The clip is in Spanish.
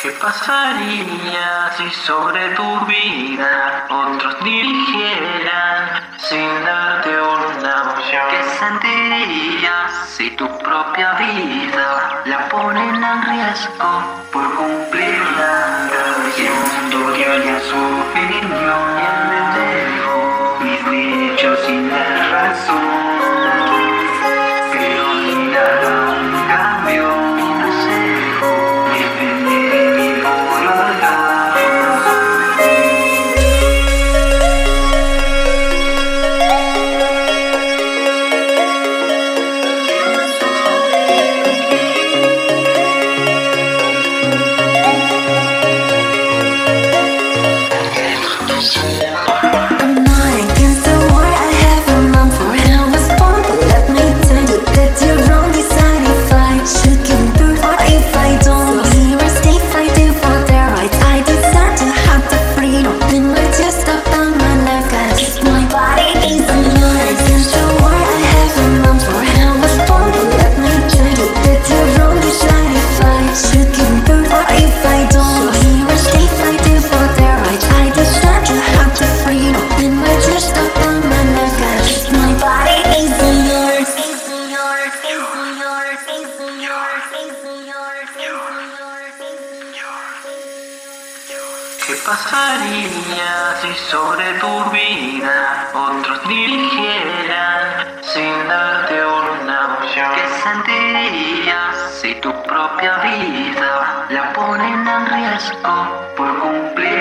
¿Qué pasaría si sobre tu vida otros dirigieran sin darte una opción? ¿Qué sentirías si tu propia vida la ponen en riesgo por cumplir la? pasaría si sobre tu vida otros dirigieran sin darte una opción? ¿Qué sentirías si tu propia vida la ponen en riesgo por cumplir?